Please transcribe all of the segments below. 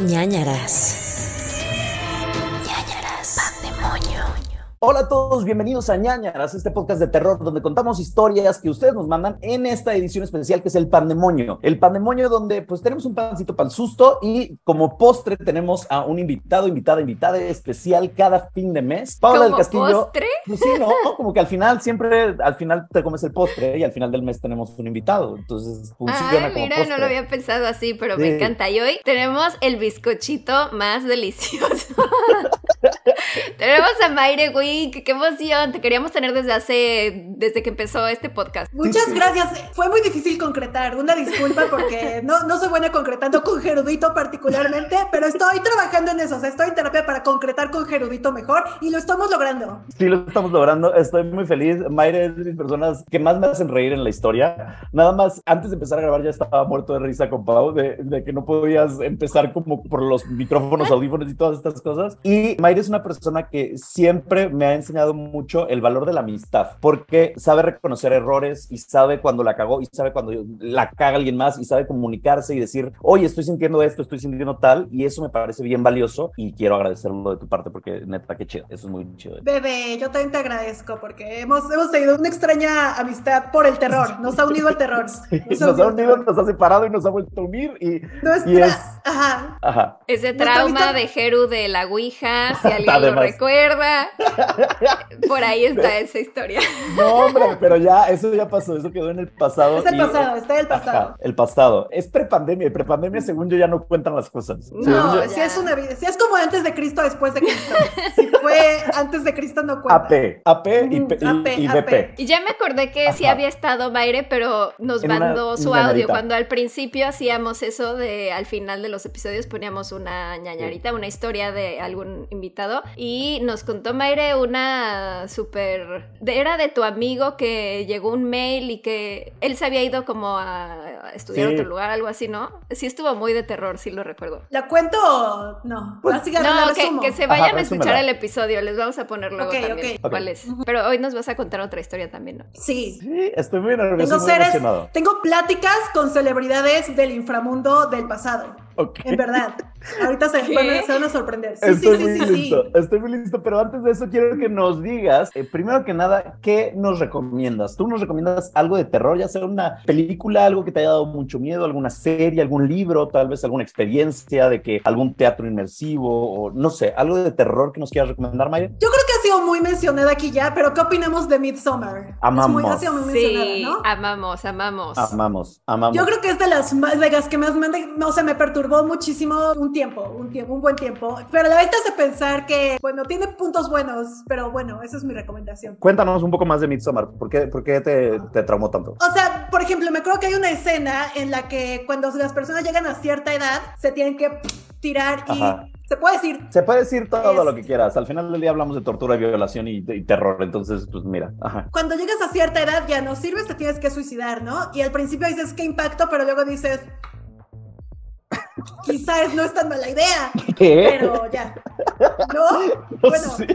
ñañaras. Hola a todos, bienvenidos a ñañaras, este podcast de terror donde contamos historias que ustedes nos mandan en esta edición especial que es el pandemonio. El pandemonio donde pues tenemos un pancito para el susto y como postre tenemos a un invitado, invitada, invitada especial cada fin de mes. Paula del ¿Como Castillo. postre? Pues sí, no, como que al final siempre, al final te comes el postre y al final del mes tenemos un invitado. Entonces funciona Ay, como mira, postre. no lo había pensado así, pero Sí. me encanta. Y hoy tenemos el bizcochito más delicioso. tenemos a Mayre Qué emoción. Te queríamos tener desde hace, desde que empezó este podcast. Muchas sí. gracias. Fue muy difícil concretar. Una disculpa porque no, no soy buena concretando con Gerudito particularmente, pero estoy trabajando en eso. O sea, estoy en terapia para concretar con Gerudito mejor y lo estamos logrando. Sí, lo estamos logrando. Estoy muy feliz. Mayre es de mis personas que más me hacen reír en la historia. Nada más, antes de empezar a grabar, ya estaba muerto de risa con Pau, de, de que no podías empezar como por los micrófonos, audífonos y todas estas cosas. Y Mayre es una persona que siempre me ha enseñado mucho el valor de la amistad, porque sabe reconocer errores y sabe cuando la cagó y sabe cuando la caga alguien más y sabe comunicarse y decir, oye, estoy sintiendo esto, estoy sintiendo tal, y eso me parece bien valioso y quiero agradecerlo de tu parte porque neta, qué chido. Eso es muy chido. Bebé, yo también te agradezco porque hemos, hemos tenido una extraña amistad por el terror. Nos ha unido el terror. Nos ha unido, nos ha separado y nos ha vuelto a unir y, Nuestra. y es... Ajá. Ajá. Ese trauma de Jeru de la Ouija, si alguien lo recuerda. Por ahí está esa historia. No, hombre, pero ya, eso ya pasó, eso quedó en el pasado. Es el y- pasado, está el pasado. Ajá, el pasado. Es prepandemia, y prepandemia, según yo, ya no cuentan las cosas. No, yo- si es una vida, si es como antes de Cristo, después de Cristo. Si fue antes de Cristo, no cuenta. AP, AP y, P- y- AP, y AP. Y ya me acordé que sí Ajá. había estado Mayre, pero nos En una mandó su audio. ñañarita. Cuando al principio hacíamos eso de al final de los episodios poníamos una ñañarita, una historia de algún invitado. Y nos contó Mayre una súper. de- Era de tu amigo que llegó un mail y que él se había ido como a estudiar a Sí. otro lugar, algo así, ¿no? Sí, estuvo muy de terror, sí lo recuerdo. ¿La cuento o no? Pues, Así que la No, que, se vayan Ajá, a escuchar el episodio, les vamos a poner luego Ok, también ok. cuál es. Pero hoy nos vas a contar otra historia también, ¿no? Sí. Sí, estoy muy nervioso, Tengo muy seres, tengo pláticas con celebridades del inframundo del pasado. Ok. En verdad. Ahorita se, van a- se van a sorprender. Sí, Estoy sí, muy sí, listo, sí. estoy muy listo, pero antes de eso quiero que nos digas, eh, primero que nada, ¿qué nos recomiendas? ¿Tú nos recomiendas algo de terror, ya sea una película, algo que te haya dado mucho miedo, alguna serie, algún libro, tal vez alguna experiencia de que algún teatro inmersivo o no sé, algo de terror que nos quieras recomendar, Maya? Yo creo que sido muy mencionada aquí ya, pero ¿qué opinamos de Midsommar? Amamos. Es muy, ha sido muy Sí, mencionada, ¿no? amamos, amamos. Amamos, amamos. Yo creo que es de las más de las que más me, no sé, me perturbó muchísimo un tiempo, un tiempo, un buen tiempo. Pero a la vez te hace pensar que, bueno, tiene puntos buenos, pero bueno, esa es mi recomendación. Cuéntanos un poco más de Midsommar, ¿por qué, por qué te, te traumó tanto? O sea, por ejemplo, me acuerdo que hay una escena en la que cuando las personas llegan a cierta edad, se tienen que tirar y Ajá. se puede decir. Se puede decir todo Es- lo que quieras, al final del día hablamos de tortura, violación y, y terror, entonces, pues mira, ajá. Cuando llegas a cierta edad ya no sirves, te tienes que suicidar, ¿no? Y al principio dices qué impacto, pero luego dices, quizás no es tan mala idea, ¿Qué? pero ya. ¿No? Bueno, Sí.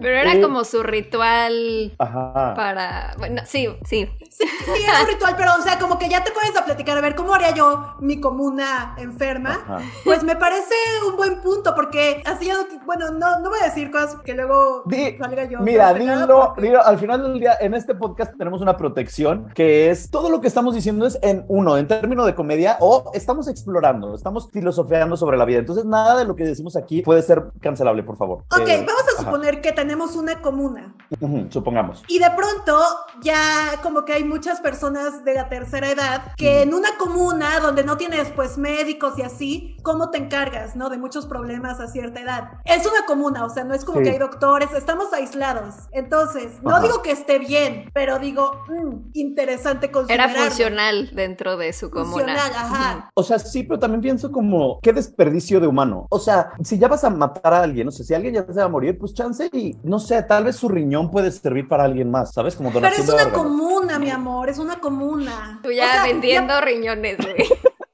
Pero era Eh. como su ritual Ajá. para. Bueno, sí, sí. Sí, sí, era un ritual, pero o sea, como que ya te puedes a platicar, a ver, ¿cómo haría yo mi comuna enferma? Ajá. Pues me parece un buen punto, porque así ya, no- bueno, no, no voy a decir cosas que luego Di- salga yo. Mira, dilo, porque- dilo, al final del día, en este podcast tenemos una protección que es todo lo que estamos diciendo es en uno, en términos de comedia, o estamos explorando, estamos filosofeando sobre la vida. Entonces, nada de lo que decimos aquí puede ser cancelable, por favor. Ok, Eh, vamos a ajá. suponer que tenemos una comuna. Ujú, supongamos. Y de pronto ya como que hay muchas personas de la tercera edad que en una comuna donde no tienes pues médicos y así, ¿cómo te encargas, no? De muchos problemas a cierta edad. Es una comuna, o sea, no es como Sí. que hay doctores, estamos aislados. Entonces, no Ajá. digo que esté bien, pero digo, mm, interesante Era considerarlo. funcional dentro de su comuna. Funcional, ajá. O sea, sí, pero también pienso como, qué desperdicio de humano. O sea, si ya vas a matar a alguien, o sea, si alguien ya se va a morir, pues chance y, no sé, tal vez su riñón puede servir para alguien más, ¿sabes? Como Pero donación es de una órganos. comuna, mi amor, es una comuna. Tú ya O sea, vendiendo riñones, güey.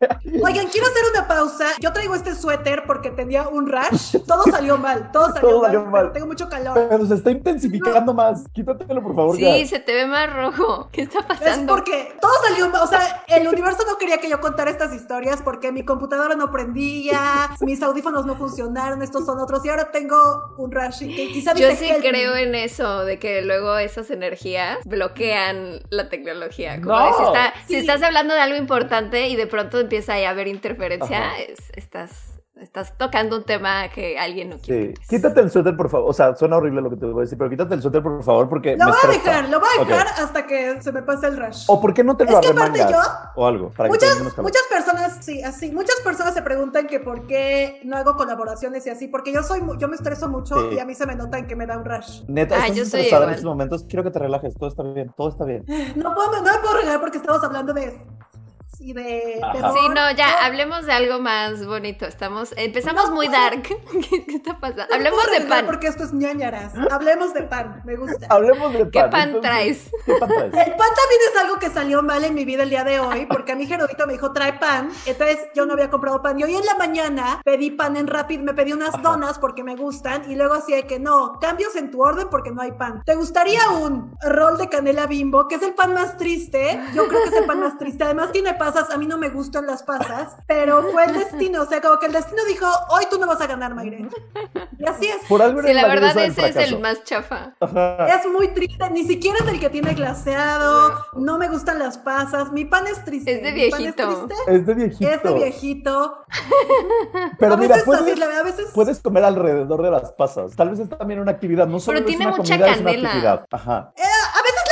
Oigan, quiero hacer una pausa. Yo traigo este suéter porque tenía un rash. Todo salió mal, todo salió, Todo mal, salió mal. Tengo mucho calor. Pero se está intensificando más. Quítatelo, por favor. Sí, ya. se te ve más rojo. ¿Qué está Es pasando? porque todo salió mal. O sea, el universo no quería que yo contara estas historias porque mi computadora no prendía, mis audífonos no funcionaron, estos son otros. Y ahora tengo un rash. y que quizá Yo sí help creo en eso, de que luego esas energías bloquean la tecnología. Como No. de si, está- si Sí. estás hablando de algo importante y de pronto empieza ahí a haber interferencia, es- estás, estás tocando un tema que alguien no quiere. Sí. que. Quítate el suéter, por favor. O sea, suena horrible lo que te voy a decir, pero quítate el suéter, por favor, porque. Lo me voy a dejar, lo voy a dejar hasta que se me pase el rash. O por qué no te lo Es que aparte yo- o algo, para que Muchas, calor. muchas personas, sí, así, muchas personas se preguntan que por qué no hago colaboraciones y así, porque yo soy, yo me estreso mucho Sí. y a mí se me nota en que me da un rash. Neta, Ah, estás yo soy estresada en estos momentos. Quiero que te relajes. Todo está bien. Todo está bien. No puedo, no me puedo regalar porque estamos hablando de, sí, de, terror. Sí, no, ya, hablemos de algo más bonito. Estamos, empezamos No muy dark. ¿Qué, qué está pasando? no Hablemos de pan. Porque esto es ñañaras. Hablemos de pan, me gusta. Hablemos de pan. ¿Qué pan entonces, traes? ¿Qué pan traes? El pan también es algo que salió mal en mi vida el día de hoy, porque a mí Gerudito me dijo, trae pan. Entonces yo no había comprado pan. Y hoy en la mañana pedí pan en Rapid, me pedí unas donas porque me gustan. Y luego así de que no, cambios en tu orden porque no hay pan. ¿Te gustaría un rol de canela bimbo, que es el pan más triste? Yo creo que es el pan más triste. Además tiene pasas, a mí no me gustan las pasas, pero fue el destino. O sea, como que el destino dijo, hoy tú no vas a ganar, Mayre. Y así es. Por algo Sí, la verdad ese es el más chafa. Ajá. Es muy triste, ni siquiera es el que tiene glaseado, no me gustan las pasas, mi pan es triste. Es de mi pan viejito. triste, Es de viejito. es de viejito. Pero a mira, veces puedes, así, a veces puedes comer alrededor de las pasas. Tal vez es también una actividad. No solo Pero es tiene una mucha comida, es una canela. actividad. Ajá. Eh,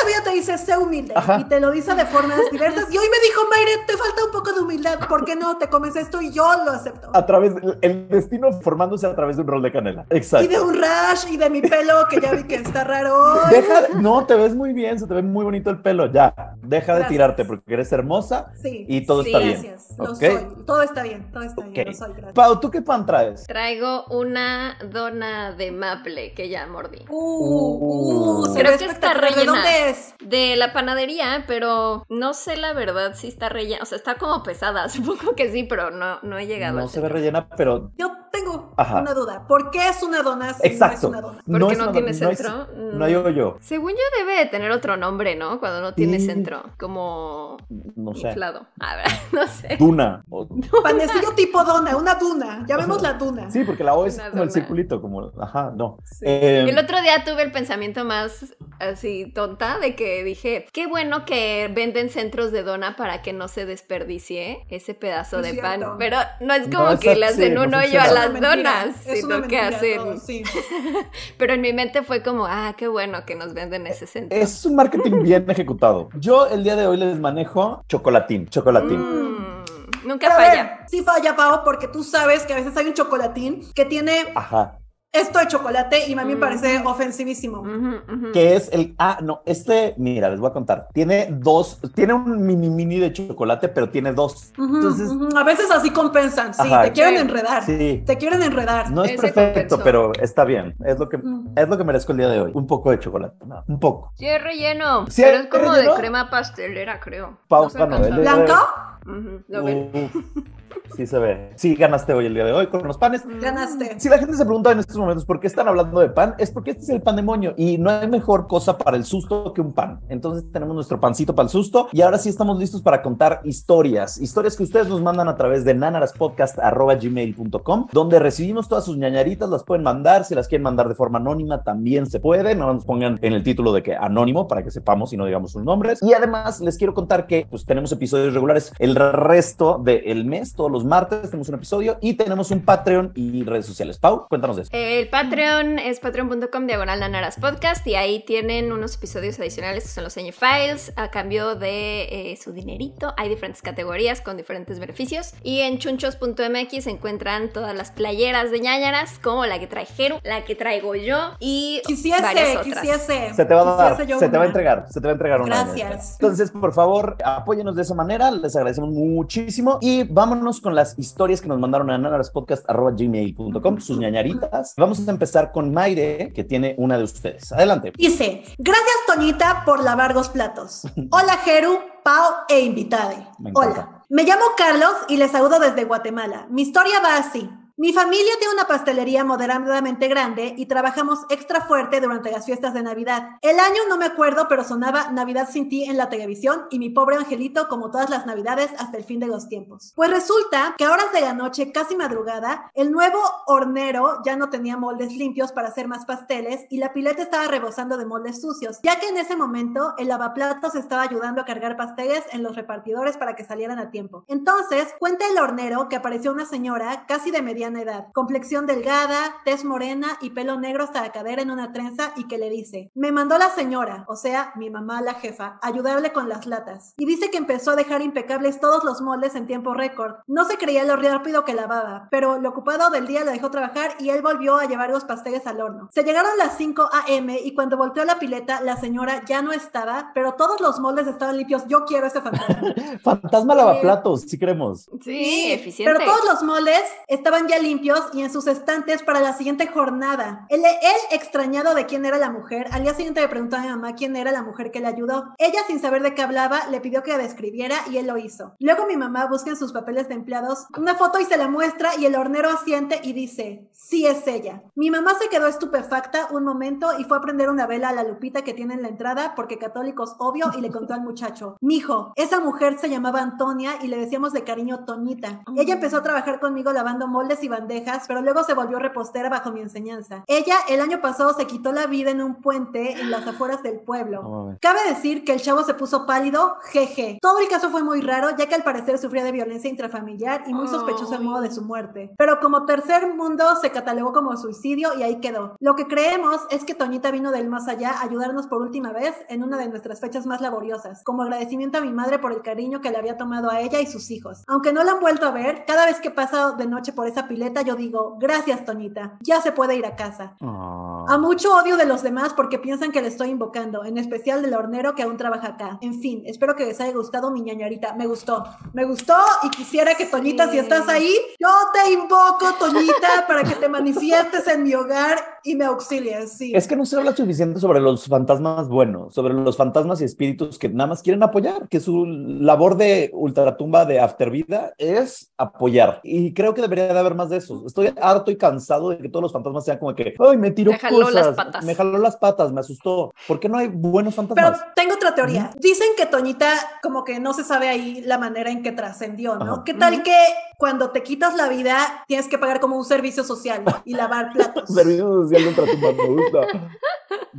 a veces la vida te dice sé humilde Ajá. y te lo dice de formas diversas. Y hoy me dijo, Mayre, te falta un poco de humildad, ¿por qué no te comes esto? Y yo lo acepto. A través, el destino formándose a través de un rol de canela. Exacto. Y de un rash y de mi pelo que ya vi que está raro hoy. Deja, no, te ves muy bien, se te ve muy bonito el pelo, ya. Deja de tirarte porque eres hermosa Sí. y todo Sí, está bien. Gracias, lo Ok. soy. Todo está bien, todo está bien, lo soy, gracias. Pau, ¿tú qué pan traes? Traigo una dona de maple que ya mordí. Uh, uh, se Creo ve que está espectacular. ¿De rellena. dónde es? De la panadería, pero no sé la verdad si está rellena. O sea, está como pesada. Supongo que sí, pero no, no he llegado No al se ve rellena, pero Yo tengo Ajá. una duda. ¿Por qué es una dona si exacto. no es una dona? ¿Por qué es no tiene no hay- centro? No hay hoyo. Según yo debe de tener otro nombre, ¿no? Cuando no tiene Sí. centro. Como No sé. inflado. A ver, no sé. Duna. O- Panecillo tipo dona, una duna. Ya vemos la duna. Sí, porque la O es Una como el circulito, como, ajá, no. Sí. Eh, El otro día tuve el pensamiento más así tonta de que dije, qué bueno que venden centros de dona para que no se desperdicie ese pedazo Es de cierto. pan. Pero no es No, como que le hacen no un hoyo a Es las mentira, donas, es sino que hacen... todo, sí. Pero en mi mente fue como, ah, qué bueno que nos venden ese centro. es un marketing bien ejecutado. Yo el día de hoy les manejo chocolatín, chocolatín. Mm, nunca Pero a ver, falla. sí falla, Pau, porque tú sabes que a veces hay un chocolatín que tiene Ajá. Esto de chocolate y a mí me Mm. parece ofensivísimo. Que es el. Ah, no, este, mira, les voy a contar. Tiene dos, tiene un mini mini de chocolate, pero tiene dos. Entonces. A veces así compensan, sí, Ajá. te quieren Sí. enredar. sí. Te quieren enredar. No es Ese perfecto, compensó. pero está bien. Es lo que Mm. es lo que merezco el día de hoy. Un poco de chocolate. No, un poco. Sí, es relleno. ¿Sí pero es es como relleno? de crema pastelera, creo. Pau No. ¿Blanco? Lo ven. Sí se ve. Sí, ganaste hoy el día de hoy con los panes. Ganaste. Si la gente se pregunta en estos momentos por qué están hablando de pan, es porque este es el pan demonio y no hay mejor cosa para el susto que un pan. Entonces tenemos nuestro pancito para el susto y ahora sí estamos listos para contar historias, historias que ustedes nos mandan a través de nanaraspodcast.gmail.com, donde recibimos todas sus ñañaritas, las pueden mandar, si las quieren mandar de forma anónima también se puede, no nos pongan en el título de que anónimo para que sepamos y no digamos sus nombres. Y además les quiero contar que pues tenemos episodios regulares el resto del mes, todos los martes tenemos un episodio y tenemos un Patreon y redes sociales. Pau, cuéntanos de eso. El Patreon es patreon.com diagonal nanaras podcast y ahí tienen unos episodios adicionales que son los Seño Files a cambio de eh, su dinerito. Hay diferentes categorías con diferentes beneficios. Y en chunchos.mx se encuentran todas las playeras de ñañaras como la que trae Jeru, la que traigo yo y Quisiese, varias otras. quisiese. Se te va a dar, se te va a entregar, se te va a entregar una. Gracias. Entonces, por favor, apóyenos de esa manera, les agradecemos muchísimo y vámonos con las historias que nos mandaron a nanaraspodcast.gmail.com, sus ñañaritas. Vamos a empezar con Maire, que tiene una de ustedes. Adelante. Dice, gracias Toñita por lavar los platos. Hola Jeru, Pau e invitade. Hola. Me llamo Carlos y les saludo desde Guatemala. Mi historia va así. Mi familia tiene una pastelería moderadamente grande y trabajamos extra fuerte durante las fiestas de Navidad. El año no me acuerdo, pero sonaba Navidad sin ti en la televisión y mi pobre angelito como todas las Navidades hasta el fin de los tiempos. Pues resulta que a horas de la noche, casi madrugada, el nuevo hornero ya no tenía moldes limpios para hacer más pasteles y la pileta estaba rebosando de moldes sucios, ya que en ese momento el lavaplatos estaba ayudando a cargar pasteles en los repartidores para que salieran a tiempo. Entonces, cuenta el hornero que apareció una señora casi de mediana edad, complexión delgada, tez morena y pelo negro hasta la cadera en una trenza y que le dice, me mandó la señora, o sea, mi mamá la jefa, ayudarle con las latas. Y dice que empezó a dejar impecables todos los moldes en tiempo récord. No se creía lo rápido que lavaba, pero lo ocupado del día lo dejó trabajar y él volvió a llevar los pasteles al horno. Se llegaron las 5 a.m. y cuando volteó la pileta, la señora ya no estaba, pero todos los moldes estaban limpios. Yo quiero ese fantasma. fantasma lavaplatos, si queremos. Sí, eficiente. Pero todos los moldes estaban ya limpios y en sus estantes para la siguiente jornada. Él, él, extrañado de quién era la mujer, al día siguiente le preguntó a mi mamá quién era la mujer que le ayudó. Ella, sin saber de qué hablaba, le pidió que la describiera y él lo hizo. Luego mi mamá busca en sus papeles de empleados una foto y se la muestra y el hornero asiente y dice, sí es ella. Mi mamá se quedó estupefacta un momento y fue a prender una vela a la lupita que tiene en la entrada porque católicos obvio y le contó al muchacho, mijo, esa mujer se llamaba Antonia y le decíamos de cariño Toñita. Ella empezó a trabajar conmigo lavando moldes y bandejas, pero luego se volvió repostera bajo mi enseñanza. Ella el año pasado se quitó la vida en un puente en las afueras del pueblo. Cabe decir que el chavo se puso pálido, jeje. Todo el caso fue muy raro, ya que al parecer sufría de violencia intrafamiliar y muy sospechoso el modo de su muerte. Pero como tercer mundo se catalogó como suicidio y ahí quedó. Lo que creemos es que Toñita vino del más allá a ayudarnos por última vez en una de nuestras fechas más laboriosas, como agradecimiento a mi madre por el cariño que le había tomado a ella y sus hijos. Aunque no la han vuelto a ver, cada vez que pasa de noche por esa pileta yo digo, gracias Toñita, ya se puede ir a casa. Ah. A mucho odio de los demás porque piensan que le estoy invocando, en especial del hornero que aún trabaja acá. En fin, espero que les haya gustado mi ñañarita. Me gustó, me gustó y quisiera que Toñita, Sí. si estás ahí, yo te invoco, Toñita, para que te manifiestes en mi hogar y me auxilies. Sí. Es que no se habla suficiente sobre los fantasmas buenos, sobre los fantasmas y espíritus que nada más quieren apoyar, que su labor de ultratumba de aftervida es apoyar. Y creo que debería de haber más de eso. Estoy harto y cansado de que todos los fantasmas sean como que, ay, me tiró Me jaló cosas, las patas". me jaló las patas, me asustó. ¿Por qué no hay buenos Pero fantasmas? tengo otra teoría. Dicen que Toñita como que no se sabe ahí la manera en que trascendió, ¿no? Ajá. ¿Qué tal que cuando te quitas la vida tienes que pagar como un servicio social y lavar platos? Servicio social de ultratumba, me gusta.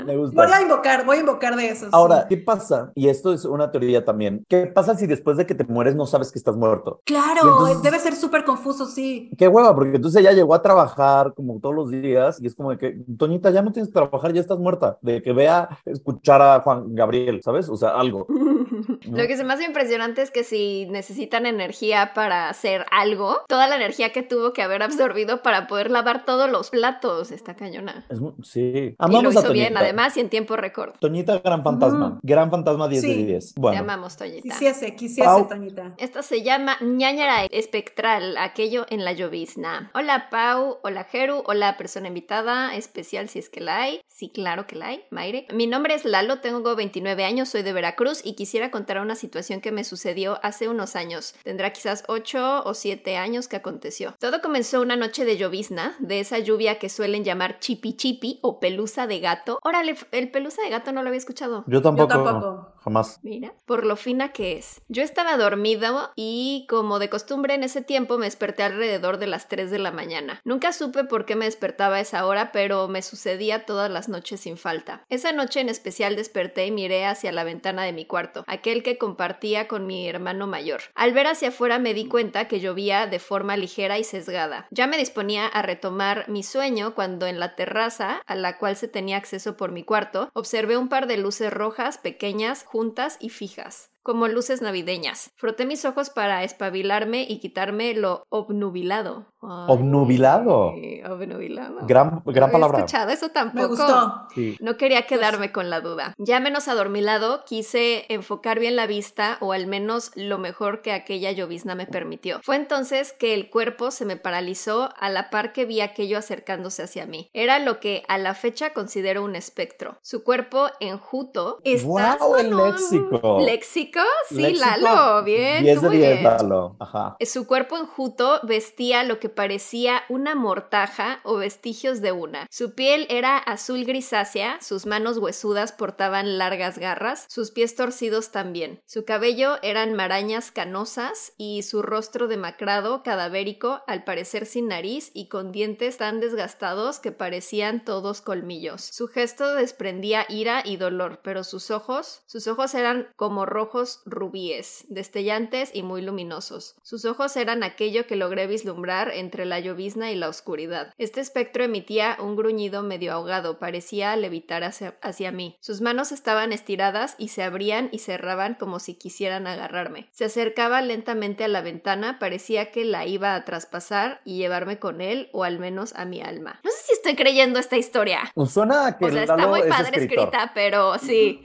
Me gusta. Voy a invocar, voy a invocar de eso. sí. Ahora, ¿qué pasa? Y esto es una teoría también. ¿Qué pasa si después de que te mueres no sabes que estás muerto? Claro, entonces- debe ser súper confuso, sí. Qué porque entonces ella llegó a trabajar como todos los días y es como de que, Toñita, ya no tienes que trabajar, ya estás muerta. De que vea escuchar a Juan Gabriel, ¿sabes? O sea, algo. Lo que se me hace impresionante es que si necesitan energía para hacer algo, toda la energía que tuvo que haber absorbido para poder lavar todos los platos está cañona. Es sí. y lo Amamos a hizo bien, además, y en tiempo récord. Toñita, gran fantasma. Gran fantasma 10 de Sí. 10. Te Bueno, amamos, Toñita. Quisiese, quisiese. Toñita. Esta se llama ñañara espectral, aquello en la llovizna. Hola Pau, hola Jeru, hola persona invitada, especial si es que la hay. Sí, claro que la hay, Maire. Mi nombre es Lalo, tengo 29 años, soy de Veracruz y quisiera contar una situación que me sucedió hace unos años. Tendrá quizás 8 o 7 años que aconteció. Todo comenzó una noche de llovizna, de esa lluvia que suelen llamar chipi chipi o pelusa de gato. Órale, el pelusa de gato no lo había escuchado. yo tampoco. tampoco. Jamás. Mira, por lo fina que es. Yo estaba dormido y como de costumbre en ese tiempo me desperté alrededor de las 3 de la mañana. Nunca supe por qué me despertaba a esa hora, pero me sucedía todas las noches sin falta. Esa noche en especial desperté y miré hacia la ventana de mi cuarto, aquel que compartía con mi hermano mayor. Al ver hacia afuera me di cuenta que llovía de forma ligera y sesgada. Ya me disponía a retomar mi sueño cuando en la terraza, a la cual se tenía acceso por mi cuarto, observé un par de luces rojas pequeñas, juntas y fijas como luces navideñas. Froté mis ojos para espabilarme y quitarme lo obnubilado. Obnubilado. Obnubilado. Gran, gran No palabra. escuchado eso tampoco. Me gustó. Sí. No quería quedarme con la duda. Ya menos adormilado, quise enfocar bien la vista o al menos lo mejor que aquella llovizna me permitió. Fue entonces que el cuerpo se me paralizó a la par que vi aquello acercándose hacia mí. Era lo que a la fecha considero un espectro. Su cuerpo enjuto. ¿Estás ¡Guau, el léxico! ¿Léxico? Sí, Léxico, Lalo. Bien. 10 tú de muy 10, bien. Lalo. Ajá. Su cuerpo enjuto vestía lo que parecía una mortaja o vestigios de una. Su piel era azul grisácea, sus manos huesudas portaban largas garras, sus pies torcidos también. Su cabello eran marañas canosas y su rostro demacrado, cadavérico, al parecer sin nariz y con dientes tan desgastados que parecían todos colmillos. Su gesto desprendía ira y dolor, pero sus ojos, sus ojos eran como rojos rubíes, destellantes y muy luminosos. Sus ojos eran aquello que logré vislumbrar entre la llovizna y la oscuridad. Este espectro emitía un gruñido medio ahogado, parecía levitar hacia, hacia mí. Sus manos estaban estiradas y se abrían y cerraban como si quisieran agarrarme. Se acercaba lentamente a la ventana, parecía que la iba a traspasar y llevarme con él, o al menos a mi alma. No estoy creyendo esta historia. Suena a que O sea, está Lalo muy es padre escritor. escrita, pero sí.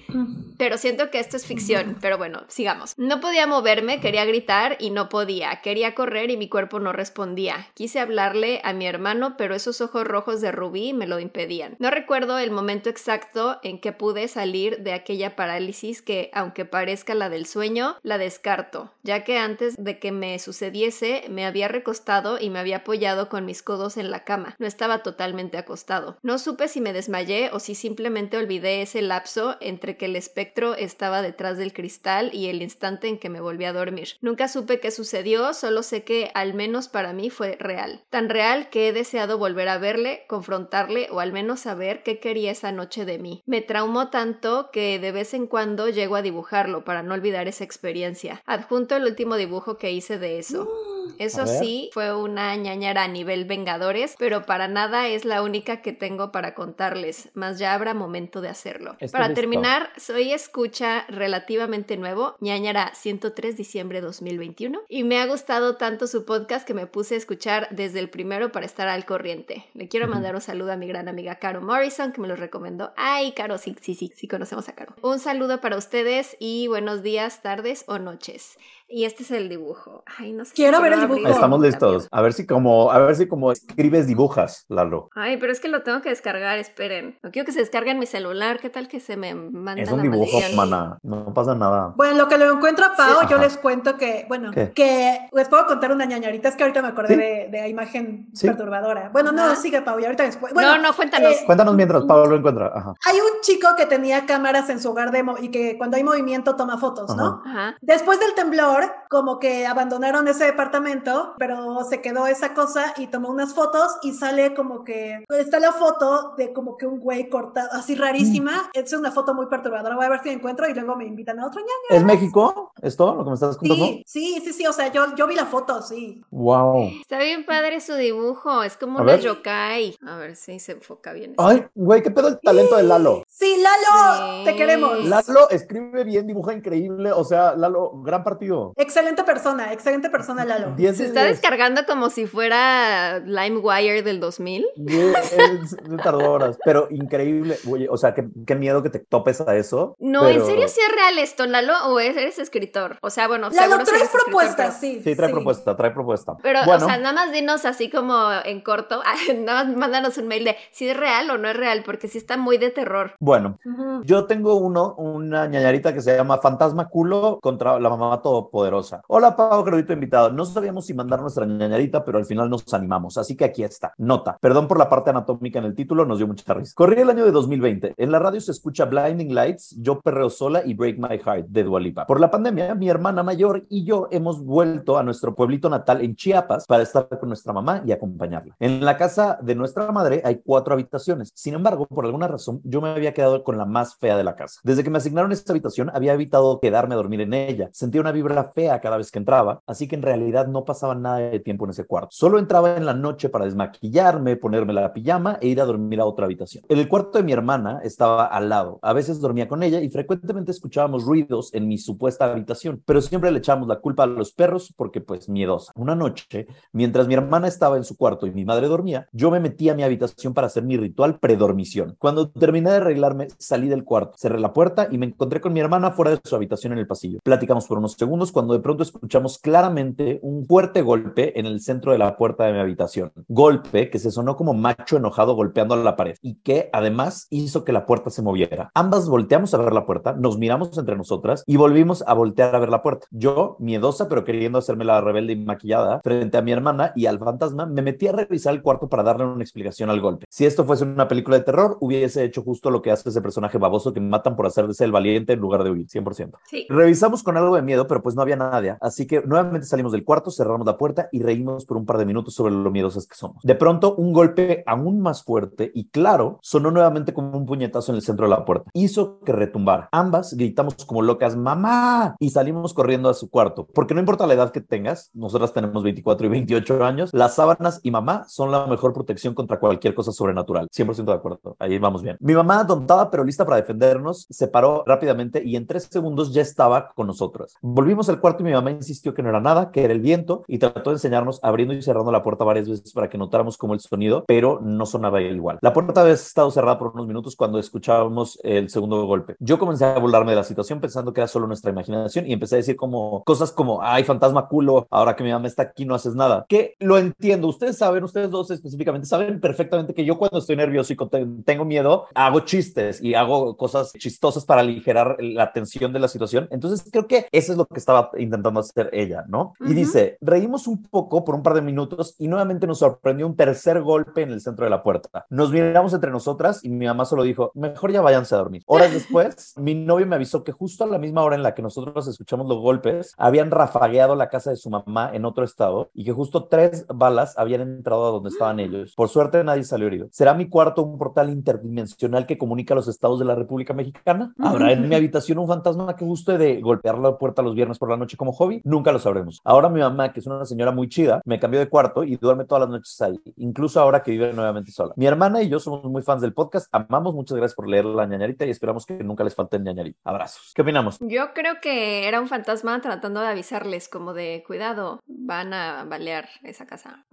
Pero siento que esto es ficción. Pero bueno, sigamos. No podía moverme, quería gritar y no podía. Quería correr y mi cuerpo no respondía. Quise hablarle a mi hermano, pero esos ojos rojos de rubí me lo impedían. No recuerdo el momento exacto en que pude salir de aquella parálisis que, aunque parezca la del sueño, la descarto, ya que antes de que me sucediese me había recostado y me había apoyado con mis codos en la cama. No estaba totalmente acostado. No supe si me desmayé o si simplemente olvidé ese lapso entre que el espectro estaba detrás del cristal y el instante en que me volví a dormir. Nunca supe qué sucedió, solo sé que al menos para mí fue real. Tan real que he deseado volver a verle, confrontarle o al menos saber qué quería esa noche de mí. Me traumó tanto que de vez en cuando llego a dibujarlo para no olvidar esa experiencia. Adjunto el último dibujo que hice de eso. Eso sí, fue una ñañara a nivel Vengadores, pero para nada es la única que tengo para contarles, más ya habrá momento de hacerlo. Estoy para listo. terminar, soy escucha relativamente nuevo, ñañara 103 diciembre 2021, y me ha gustado tanto su podcast que me puse a escuchar desde el primero para estar al corriente. Le quiero mandar un saludo a mi gran amiga Caro Morrison, que me lo recomendó. Ay, Caro, sí, sí, sí, sí conocemos a Caro. Un saludo para ustedes y buenos días, tardes o noches. Y este es el dibujo. Ay, no sé si Quiero ver el dibujo. Estamos listos. A ver si como, a ver si como escribes dibujas, Lalo. Ay, pero es que lo tengo que descargar, esperen. No quiero que se descargue en mi celular. ¿Qué tal que se me manda Es la un dibujo, mana. No pasa nada. Bueno, lo que lo encuentro a Pau, Sí. yo Ajá. les cuento que, bueno, ¿Qué? que les puedo contar una ñañarita, es que ahorita me acordé Sí. de, de la imagen Sí. perturbadora. Bueno, no, Ajá. sigue Pau, y ahorita después. Bueno, no, no, cuéntanos. eh, Cuéntanos mientras Pablo lo encuentra. Ajá. hay un chico que tenía cámaras en su hogar de mo- y que cuando hay movimiento toma fotos, ¿no? Ajá. Después del temblor, como que abandonaron ese departamento, pero se quedó esa cosa y tomó unas fotos y sale como que está la foto de como que un güey cortado, así rarísima. Es una foto muy perturbadora. Voy a ver si la encuentro y luego me invitan a otro ñaña. ¿Es México? ¿Esto? ¿Lo que me estás contando? Sí, sí, sí, sí. O sea, yo, yo vi la foto, sí. Wow. Está bien padre su dibujo. Es como A una ver. yokai. A ver si se enfoca bien. Ay, güey, ¿qué pedo el talento de Lalo? Sí, Lalo, Sí. te queremos. Lalo escribe bien, dibuja increíble. O sea, Lalo, gran partido. Excelente persona, excelente persona, Lalo. 10 Se está 10. descargando como si fuera LimeWire del 2000. Diez- es- me tardó horas, pero increíble. Oye, o sea, qué, qué miedo que te topes a eso. No, pero- ¿en serio sí es real esto, Lalo? ¿O es- eres escritor? O sea, bueno, Lalo, seguro traes propuestas, pero- sí. Sí, trae propuesta, trae propuesta. Pero, bueno, o sea, nada más dinos así como en corto, nada más mándanos un mail de si es real o no es real, porque sí está muy de terror. bueno. Yo tengo uno, una ñañarita que se llama Fantasma Culo contra la mamá todopoderosa. Hola, Pau, querido invitado. No sabíamos si mandar nuestra ñañarita, pero al final nos animamos, así que aquí está. Nota. Perdón por la parte anatómica en el título, nos dio mucha risa. Corría el año de 2020. En la radio se escucha Blinding Lights, Yo Perreo Sola y Break My Heart de Dualipa. Por la pandemia, mi hermana mayor y yo hemos vuelto a nuestro pueblito natal en Chiapas para estar con nuestra mamá y acompañarla. En la casa de nuestra madre hay cuatro habitaciones. Sin embargo, por alguna razón, yo me había quedado con la más fea de la casa. Desde que me asignaron esta habitación, había evitado quedarme a dormir en ella. Sentía una vibra fea cada vez que entraba, así que en realidad no pasaba nada de tiempo en ese cuarto. Solo entraba en la noche para desmaquillarme, ponerme la pijama e ir a dormir a otra habitación. El cuarto de mi hermana estaba al lado. A veces dormía con ella y frecuentemente escuchábamos ruidos en mi supuesta habitación, pero siempre le echábamos la culpa a los perros porque pues miedosa. Una noche, mientras mi hermana estaba en su cuarto y mi madre dormía, yo me metí a mi habitación para hacer mi ritual predormición. Cuando terminé de arreglarme, salí del cuarto, cerré la puerta y me encontré con mi hermana fuera de su habitación en el pasillo. Platicamos por unos segundos cuando de pronto escuchamos claramente un fuerte golpe en el centro de la puerta de mi habitación. Golpe que se sonó como macho enojado golpeando a la pared y que además hizo que la puerta se moviera. Ambas volteamos a ver la puerta, nos miramos entre nosotras y volvimos a voltear a ver la puerta. Yo, miedosa pero queriendo hacerme la rebelde y maquillada frente a mi hermana y al fantasma, me metí a revisar el cuarto para darle una explicación al golpe. Si esto fuese una película de terror, hubiese hecho justo lo que hace ese personaje baboso que matan por hacerse el valiente en lugar de huir, 100%. Sí. Revisamos con algo de miedo, pero pues no había nadie, así que nuevamente salimos del cuarto, cerramos la puerta y reímos por un par de minutos sobre lo miedosas que somos. De pronto, un golpe aún más fuerte y claro sonó nuevamente como un puñetazo en el centro de la puerta. Hizo que retumbara. Ambas gritamos como locas, mamá, y salimos corriendo a su cuarto, porque no importa la edad que tengas, nosotras tenemos 24 y 28 años, las sábanas y mamá son la mejor protección contra cualquier cosa sobrenatural. 100% de acuerdo, ahí vamos bien. Mi mamá, tontada pero lista para defendernos, se paró rápidamente y en tres segundos ya estaba con nosotros. Volvimos al cuarto y mi mamá insistió que no era nada, que era el viento y trató de enseñarnos abriendo y cerrando la puerta varias veces para que notáramos como el sonido, pero no sonaba igual. La puerta había estado cerrada por unos minutos cuando escuchábamos el segundo golpe. Yo comencé a burlarme de la situación pensando que era solo nuestra imaginación y empecé a decir como cosas como, ay, fantasma culo, ahora que mi mamá está aquí no haces nada. Que lo entiendo, ustedes saben, ustedes dos específicamente saben perfectamente que yo cuando estoy nervioso y tengo miedo, hago chistes y hago cosas chistosas para aligerar la tensión de la situación. Entonces creo que eso es lo que estaba intentando hacer ella, ¿no? Y dice, reímos un poco por un par de minutos y nuevamente nos sorprendió un tercer golpe en el centro de la puerta. Nos miramos entre nosotras y mi mamá solo dijo, mejor ya váyanse a dormir. Horas después, mi novio me avisó que justo a la misma hora en la que nosotros escuchamos los golpes, habían rafagueado la casa de su mamá en otro estado y que justo tres balas habían entrado a donde estaban ellos. Por suerte nadie salió herido. ¿Será mi cuarto un portal interdimensional que comunica los estados de la República Mexicana? ¿Habrá en mi habitación un fantasma que guste de golpear la puerta los viernes por la noche como hobby? Nunca lo sabremos. Ahora mi mamá, que es una señora muy chida, me cambió de cuarto y duerme todas las noches ahí, incluso ahora que vive nuevamente sola. Mi hermana y yo somos muy fans del podcast, amamos, muchas gracias por leer la ñañarita y esperamos que nunca les falte el ñañarita. Abrazos. ¿Qué opinamos? Yo creo que era un fantasma tratando de avisarles como de cuidado, van a balear esa casa.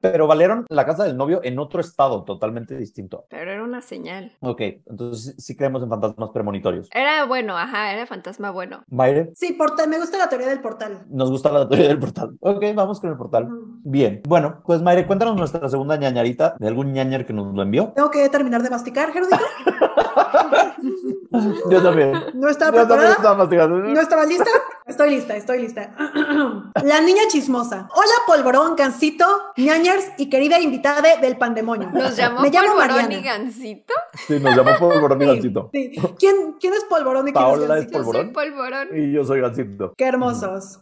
Pero valieron la casa del novio en otro estado totalmente distinto. Pero era una señal. Ok, entonces sí creemos en fantasmas premonitorios. Era bueno, ajá, era fantasma bueno. Mayre, Sí, portal, me gusta la teoría del portal. nos gusta la teoría del portal. Ok, vamos con el portal. Bien, bueno, pues Mayre, cuéntanos nuestra segunda ñañarita de algún ñañer que nos lo envió. Tengo que terminar de masticar, Gerudito. Yo también. ¿No estaba Yo también preparada? estaba masticando. ¿No estaba lista? Estoy lista, estoy lista. La niña chismosa. Hola, polvorón, gancito, ñañers y querida invitada de- del pandemonio. Nos llamó Me llamo Polvorón Mariana. y Gansito. Sí, nos llamó por Borón y Sí, Gancito. sí. ¿Quién, ¿Quién es polvorón y quién Paola es es gancito? Yo soy ¿Polvorón? Polvorón. Y yo soy Gancito. Hermosos.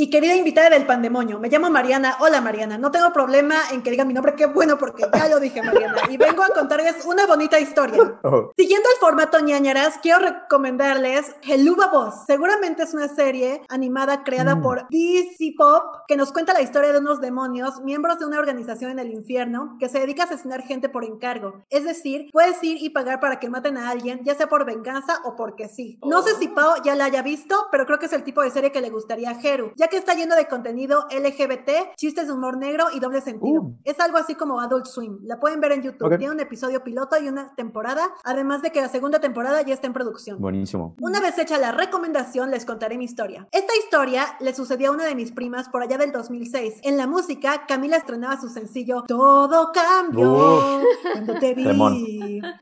Y querida invitada del pandemonio, me llamo Mariana. Hola Mariana, no tengo problema en que digan mi nombre, qué bueno porque ya lo dije Mariana. Y vengo a contarles una bonita historia. Oh, Siguiendo el formato ñañaras, quiero recomendarles Heluba Boss. Seguramente es una serie animada creada Mm. por DC Pop que nos cuenta la historia de unos demonios, miembros de una organización en el infierno que se dedica a asesinar gente por encargo. Es decir, puedes ir y pagar para que maten a alguien, ya sea por venganza o porque sí. No sé si Pau ya la haya visto, pero creo que es el tipo de serie que le gustaría a Heru, ya que está lleno de contenido LGBT, chistes de humor negro y doble sentido. Uh. Es algo así como Adult Swim. La pueden ver en YouTube. Ok. Tiene un episodio piloto y una temporada, además de que la segunda temporada ya está en producción. buenísimo. Una vez hecha la recomendación, les contaré mi historia. Esta historia le sucedió a una de mis primas por allá del 2006. En la música, Camila estrenaba su sencillo Todo cambió cuando te vi.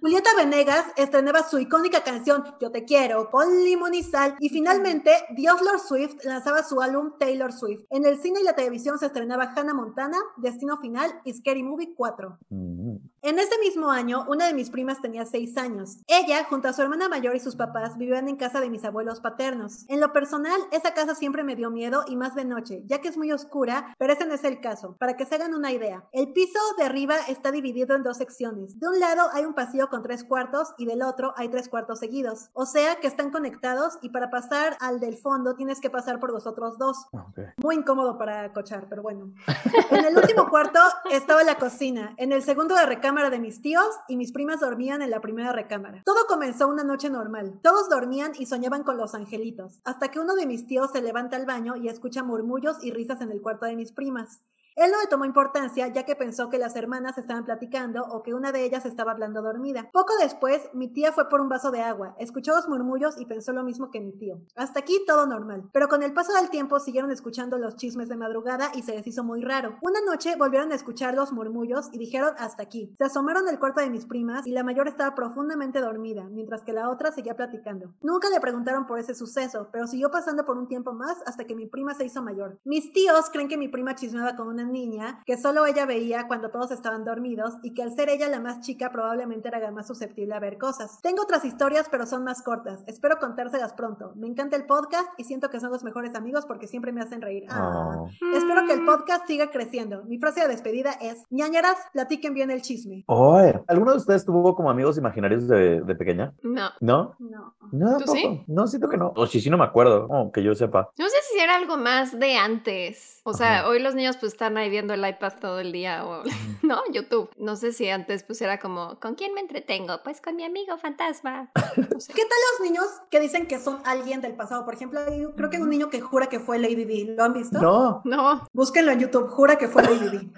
Julieta Venegas estrenaba su icónica canción Yo te quiero con limón y sal. Y finalmente, Dios Lord Swift lanzaba su álbum Taylor Swift. En el cine y la televisión se estrenaba Hannah Montana, Destino Final y Scary Movie 4. Mm. En ese mismo año, una de mis primas tenía seis años. Ella, junto a su hermana mayor y sus papás, vivían en casa de mis abuelos paternos. En lo personal, esa casa siempre me dio miedo y más de noche, ya que es muy oscura, pero ese no es el caso. Para que se hagan una idea, el piso de arriba está dividido en dos secciones. De un lado hay un pasillo con tres cuartos y del otro hay tres cuartos seguidos. O sea que están conectados y para pasar al del fondo tienes que pasar por los otros dos. Ok. Muy incómodo para cochar, pero bueno. En el último cuarto estaba la cocina, en el segundo la recámara de mis tíos y mis primas dormían en la primera recámara. Todo comenzó una noche normal. Todos dormían y soñaban con los angelitos, hasta que uno de mis tíos se levanta al baño y escucha murmullos y risas en el cuarto de mis primas. Él no le tomó importancia ya que pensó que las hermanas estaban platicando o que una de ellas estaba hablando dormida. Poco después, mi tía fue por un vaso de agua, escuchó los murmullos y pensó lo mismo que mi tío. Hasta aquí todo normal. Pero con el paso del tiempo siguieron escuchando los chismes de madrugada y se les hizo muy raro. Una noche volvieron a escuchar los murmullos y dijeron hasta aquí. Se asomaron al cuarto de mis primas y la mayor estaba profundamente dormida, mientras que la otra seguía platicando. Nunca le preguntaron por ese suceso, pero siguió pasando por un tiempo más hasta que mi prima se hizo mayor. Mis tíos creen que mi prima chismeaba con una niña que solo ella veía cuando todos estaban dormidos y que al ser ella la más chica probablemente era la más susceptible a ver cosas. Tengo otras historias pero son más cortas. Espero contárselas pronto. Me encanta el podcast y siento que son los mejores amigos porque siempre me hacen reír. Ah. Oh. Espero que el podcast siga creciendo. Mi frase de despedida es, ñañaras, platiquen bien el chisme. ¿Alguno de ustedes tuvo como amigos imaginarios de, de pequeña? No. ¿No? No. No, ¿Tú sí? No, siento que no. O sí, sí, no me acuerdo. Oh, que yo sepa. No sé si era algo más de antes. O sea, hoy los niños pues están ahí viendo el iPad todo el día o, ¿no? YouTube. No sé si antes pues era como, ¿con quién me entretengo? Pues con mi amigo fantasma. No sé. ¿Qué tal los niños que dicen que son alguien del pasado? Por ejemplo, creo que hay un niño que jura que fue Lady D. ¿Lo han visto? No, No, Búsquenlo en YouTube, jura que fue Lady D.